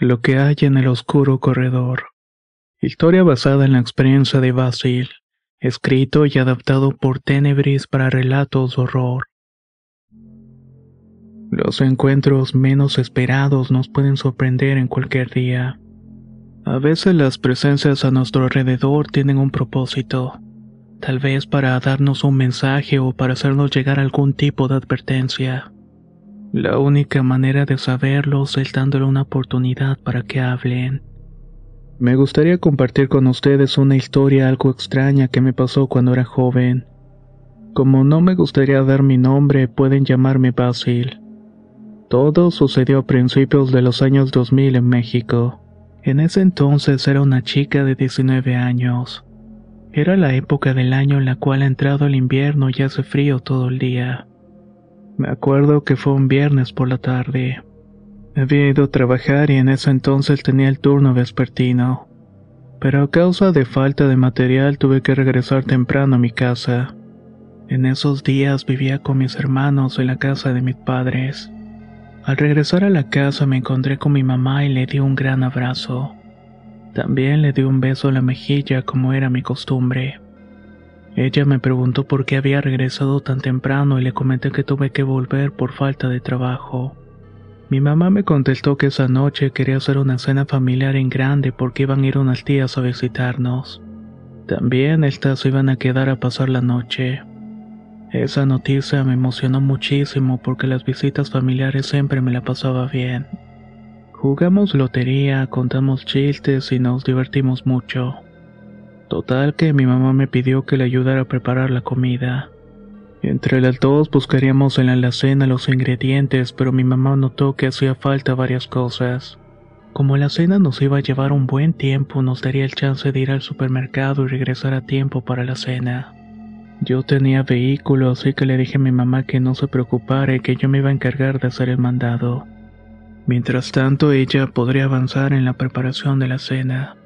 Lo que hay en el oscuro corredor. Historia basada en la experiencia de Basil, escrito y adaptado por Tenebris para relatos de horror. Los encuentros menos esperados nos pueden sorprender en cualquier día. A veces las presencias a nuestro alrededor tienen un propósito, tal vez para darnos un mensaje o para hacernos llegar algún tipo de advertencia. La única manera de saberlo es dándole una oportunidad para que hablen. Me gustaría compartir con ustedes una historia algo extraña que me pasó cuando era joven. Como no me gustaría dar mi nombre, pueden llamarme Basil. Todo sucedió a principios de los años 2000 en México. En ese entonces era una chica de 19 años. Era la época del año en la cual ha entrado el invierno y hace frío todo el día. Me acuerdo que fue un viernes por la tarde. Había ido a trabajar y en ese entonces tenía el turno vespertino. Pero a causa de falta de material tuve que regresar temprano a mi casa. En esos días vivía con mis hermanos en la casa de mis padres. Al regresar a la casa me encontré con mi mamá y le di un gran abrazo. También le di un beso a la mejilla como era mi costumbre. Ella me preguntó por qué había regresado tan temprano y le comenté que tuve que volver por falta de trabajo. Mi mamá me contestó que esa noche quería hacer una cena familiar en grande porque iban a ir unas tías a visitarnos. También estas iban a quedar a pasar la noche. Esa noticia me emocionó muchísimo porque las visitas familiares siempre me la pasaba bien. Jugamos lotería, contamos chistes y nos divertimos mucho. Total que mi mamá me pidió que le ayudara a preparar la comida. Entre las dos buscaríamos en la alacena los ingredientes, pero mi mamá notó que hacía falta varias cosas. Como la cena nos iba a llevar un buen tiempo, nos daría el chance de ir al supermercado y regresar a tiempo para la cena. Yo tenía vehículo, así que le dije a mi mamá que no se preocupara y que yo me iba a encargar de hacer el mandado. Mientras tanto, ella podría avanzar en la preparación de la cena.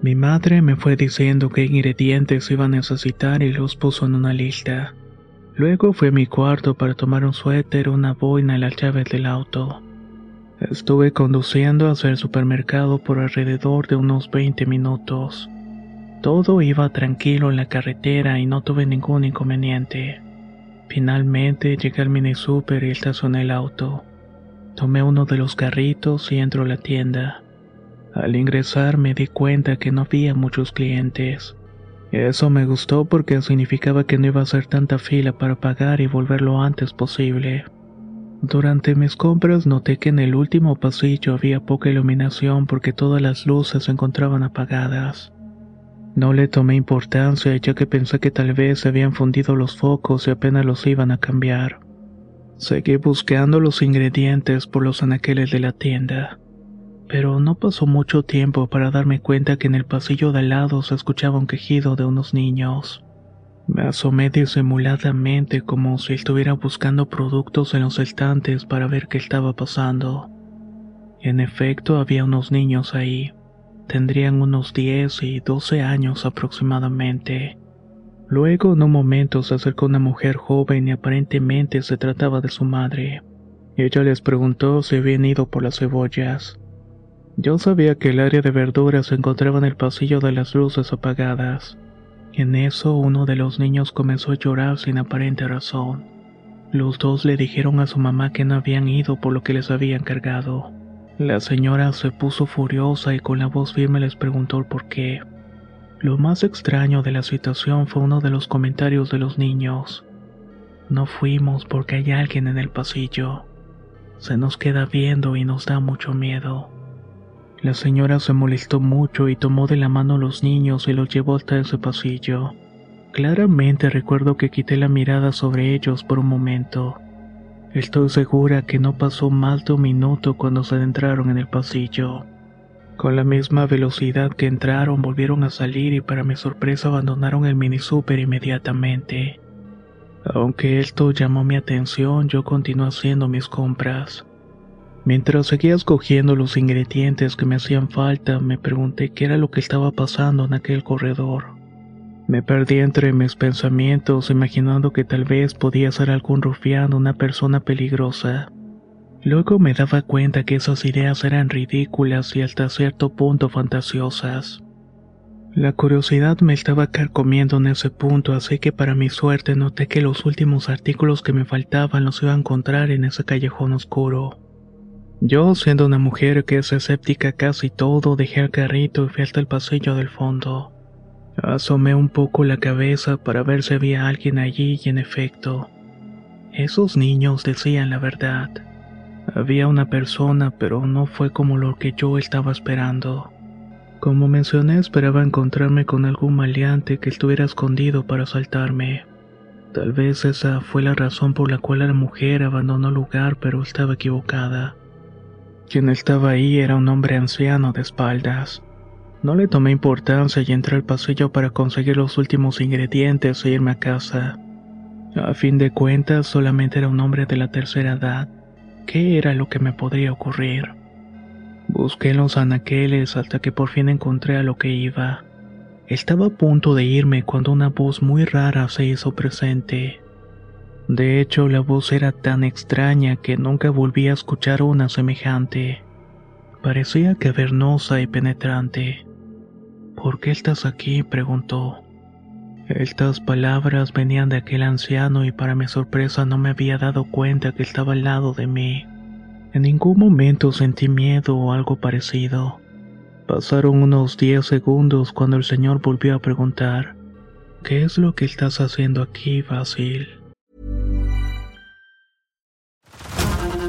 Mi madre me fue diciendo qué ingredientes iba a necesitar y los puso en una lista. Luego fui a mi cuarto para tomar un suéter, una boina y las llaves del auto. Estuve conduciendo hacia el supermercado por alrededor de unos 20 minutos. Todo iba tranquilo en la carretera y no tuve ningún inconveniente. Finalmente llegué al mini super y estacioné el auto. Tomé uno de los carritos y entro a la tienda. Al ingresar me di cuenta que no había muchos clientes. Eso me gustó porque significaba que no iba a hacer tanta fila para pagar y volver lo antes posible. Durante mis compras noté que en el último pasillo había poca iluminación porque todas las luces se encontraban apagadas. No le tomé importancia ya que pensé que tal vez se habían fundido los focos y apenas los iban a cambiar. Seguí buscando los ingredientes por los anaqueles de la tienda, pero no pasó mucho tiempo para darme cuenta que en el pasillo de al lado se escuchaba un quejido de unos niños. Me asomé disimuladamente como si estuviera buscando productos en los estantes para ver qué estaba pasando. En efecto, había unos niños ahí. Tendrían unos 10 y 12 años aproximadamente. Luego, en un momento, se acercó una mujer joven y aparentemente se trataba de su madre. Ella les preguntó si habían ido por las cebollas. Yo sabía que el área de verduras se encontraba en el pasillo de las luces apagadas. En eso, uno de los niños comenzó a llorar sin aparente razón. Los dos le dijeron a su mamá que no habían ido por lo que les habían cargado. La señora se puso furiosa y con la voz firme les preguntó el por qué. Lo más extraño de la situación fue uno de los comentarios de los niños. No fuimos porque hay alguien en el pasillo. Se nos queda viendo y nos da mucho miedo. La señora se molestó mucho y tomó de la mano a los niños y los llevó hasta ese pasillo. Claramente recuerdo que quité la mirada sobre ellos por un momento. Estoy segura que no pasó más de un minuto cuando se adentraron en el pasillo. Con la misma velocidad que entraron, volvieron a salir y para mi sorpresa abandonaron el mini super inmediatamente. Aunque esto llamó mi atención, yo continué haciendo mis compras. Mientras seguía escogiendo los ingredientes que me hacían falta, me pregunté qué era lo que estaba pasando en aquel corredor. Me perdí entre mis pensamientos, imaginando que tal vez podía ser algún rufián o una persona peligrosa. Luego me daba cuenta que esas ideas eran ridículas y hasta cierto punto fantasiosas. La curiosidad me estaba carcomiendo en ese punto, así que para mi suerte noté que los últimos artículos que me faltaban los iba a encontrar en ese callejón oscuro. Yo, siendo una mujer que es escéptica casi todo, dejé el carrito y fui hasta el pasillo del fondo. Asomé un poco la cabeza para ver si había alguien allí y en efecto, esos niños decían la verdad. Había una persona, pero no fue como lo que yo estaba esperando. Como mencioné, esperaba encontrarme con algún maleante que estuviera escondido para asaltarme. Tal vez esa fue la razón por la cual la mujer abandonó el lugar, pero estaba equivocada. Quien estaba ahí era un hombre anciano de espaldas. No le tomé importancia y entré al pasillo para conseguir los últimos ingredientes e irme a casa. A fin de cuentas, solamente era un hombre de la tercera edad. ¿Qué era lo que me podría ocurrir? Busqué los anaqueles hasta que por fin encontré a lo que iba. Estaba a punto de irme cuando una voz muy rara se hizo presente. De hecho, la voz era tan extraña que nunca volví a escuchar una semejante. Parecía cavernosa y penetrante. ¿Por qué estás aquí? preguntó. Estas palabras venían de aquel anciano y para mi sorpresa no me había dado cuenta que estaba al lado de mí. En ningún momento sentí miedo o algo parecido. Pasaron unos diez segundos cuando el señor volvió a preguntar, ¿qué es lo que estás haciendo aquí, Basil?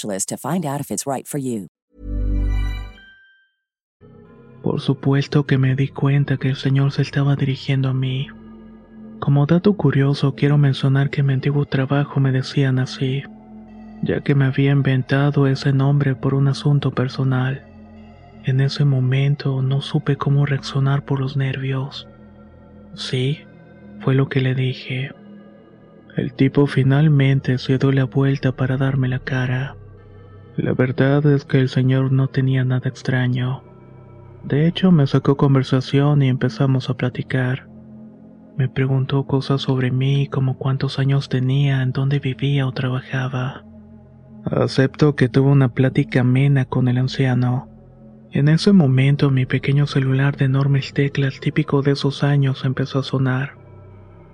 to find out if it's right. Por supuesto que me di cuenta que el señor se estaba dirigiendo a mí. Como dato curioso, quiero mencionar que en mi antiguo trabajo me decían así, ya que me había inventado ese nombre por un asunto personal. En ese momento no supe cómo reaccionar por los nervios. Sí, fue lo que le dije. El tipo finalmente se dio la vuelta para darme la cara. La verdad es que el señor no tenía nada extraño. De hecho, me sacó conversación y empezamos a platicar. Me preguntó cosas sobre mí, como cuántos años tenía, en dónde vivía o trabajaba. Acepto que tuve una plática amena con el anciano. En ese momento mi pequeño celular de enormes teclas típico de esos años empezó a sonar.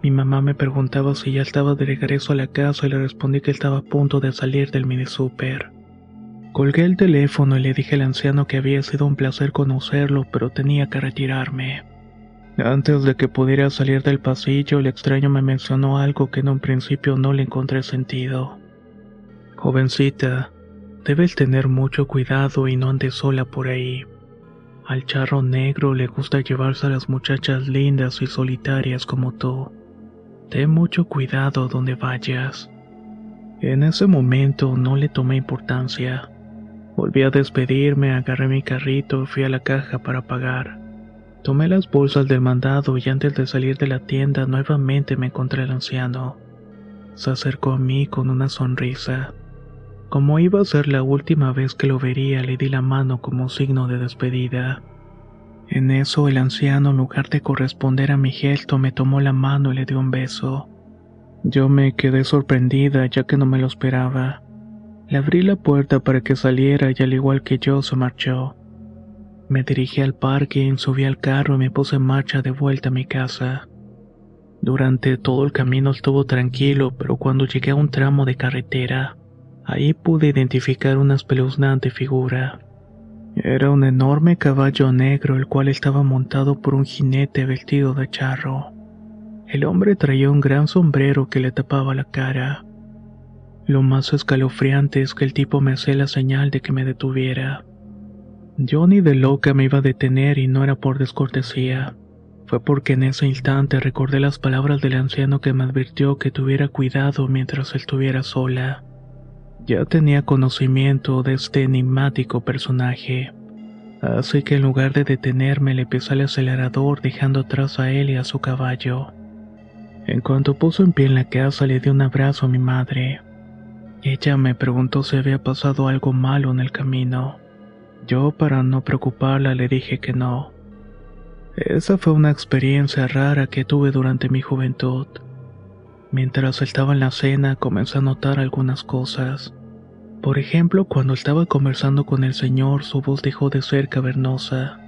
Mi mamá me preguntaba si ya estaba de regreso a la casa y le respondí que estaba a punto de salir del mini super. Colgué el teléfono y le dije al anciano que había sido un placer conocerlo, pero tenía que retirarme. Antes de que pudiera salir del pasillo, el extraño me mencionó algo que en un principio no le encontré sentido. Jovencita, Debes tener mucho cuidado y no andes sola por ahí. Al charro negro le gusta llevarse a las muchachas lindas y solitarias como tú. Ten mucho cuidado donde vayas. En ese momento no le tomé importancia. Volví a despedirme, agarré mi carrito fui a la caja para pagar. Tomé las bolsas del mandado y antes de salir de la tienda nuevamente me encontré al anciano. Se acercó a mí con una sonrisa. Como iba a ser la última vez que lo vería, le di la mano como signo de despedida. En eso el anciano, en lugar de corresponder a mi gesto, me tomó la mano y le dio un beso. Yo me quedé sorprendida ya que no me lo esperaba. Le abrí la puerta para que saliera y al igual que yo se marchó. Me dirigí al parque, subí al carro y me puse en marcha de vuelta a mi casa. Durante todo el camino estuvo tranquilo, pero cuando llegué a un tramo de carretera, Ahí pude identificar una espeluznante figura. Era un enorme caballo negro el cual estaba montado por un jinete vestido de charro. El hombre traía un gran sombrero que le tapaba la cara. Lo más escalofriante es que el tipo me hacía la señal de que me detuviera. Yo ni de loca me iba a detener y no era por descortesía. Fue porque en ese instante recordé las palabras del anciano que me advirtió que tuviera cuidado mientras estuviera sola. Ya tenía conocimiento de este enigmático personaje, así que en lugar de detenerme le pisé el acelerador dejando atrás a él y a su caballo. En cuanto puso en pie en la casa le di un abrazo a mi madre. Ella me preguntó si había pasado algo malo en el camino. Yo, para no preocuparla, le dije que no. Esa fue una experiencia rara que tuve durante mi juventud. Mientras estaba en la cena comencé a notar algunas cosas. Por ejemplo, cuando estaba conversando con el señor, su voz dejó de ser cavernosa.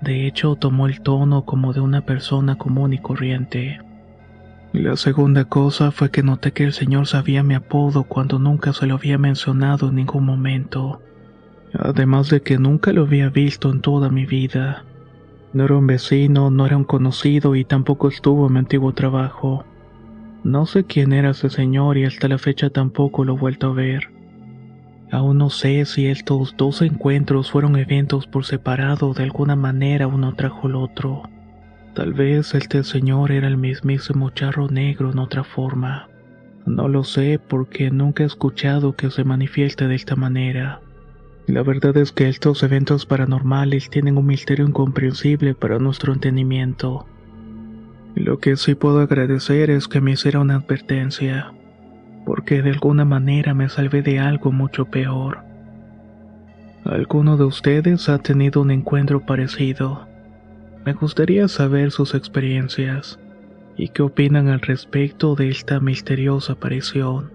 De hecho, tomó el tono como de una persona común y corriente. La segunda cosa fue que noté que el señor sabía mi apodo cuando nunca se lo había mencionado en ningún momento. Además de que nunca lo había visto en toda mi vida. No era un vecino, no era un conocido y tampoco estuvo en mi antiguo trabajo. No sé quién era ese señor y hasta la fecha tampoco lo he vuelto a ver. Aún no sé si estos dos encuentros fueron eventos por separado, de alguna manera uno trajo el otro. Tal vez este señor era el mismísimo charro negro en otra forma. No lo sé porque nunca he escuchado que se manifieste de esta manera. La verdad es que estos eventos paranormales tienen un misterio incomprensible para nuestro entendimiento. Lo que sí puedo agradecer es que me hiciera una advertencia, porque de alguna manera me salvé de algo mucho peor. ¿Alguno de ustedes ha tenido un encuentro parecido? Me gustaría saber sus experiencias y qué opinan al respecto de esta misteriosa aparición.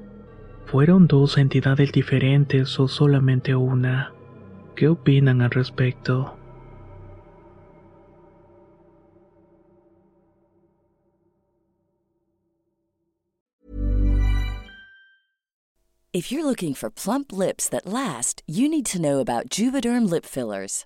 ¿Fueron dos entidades diferentes o solamente una? ¿Qué opinan al respecto? If you're looking for plump lips that last, you need to know about Juvederm lip fillers.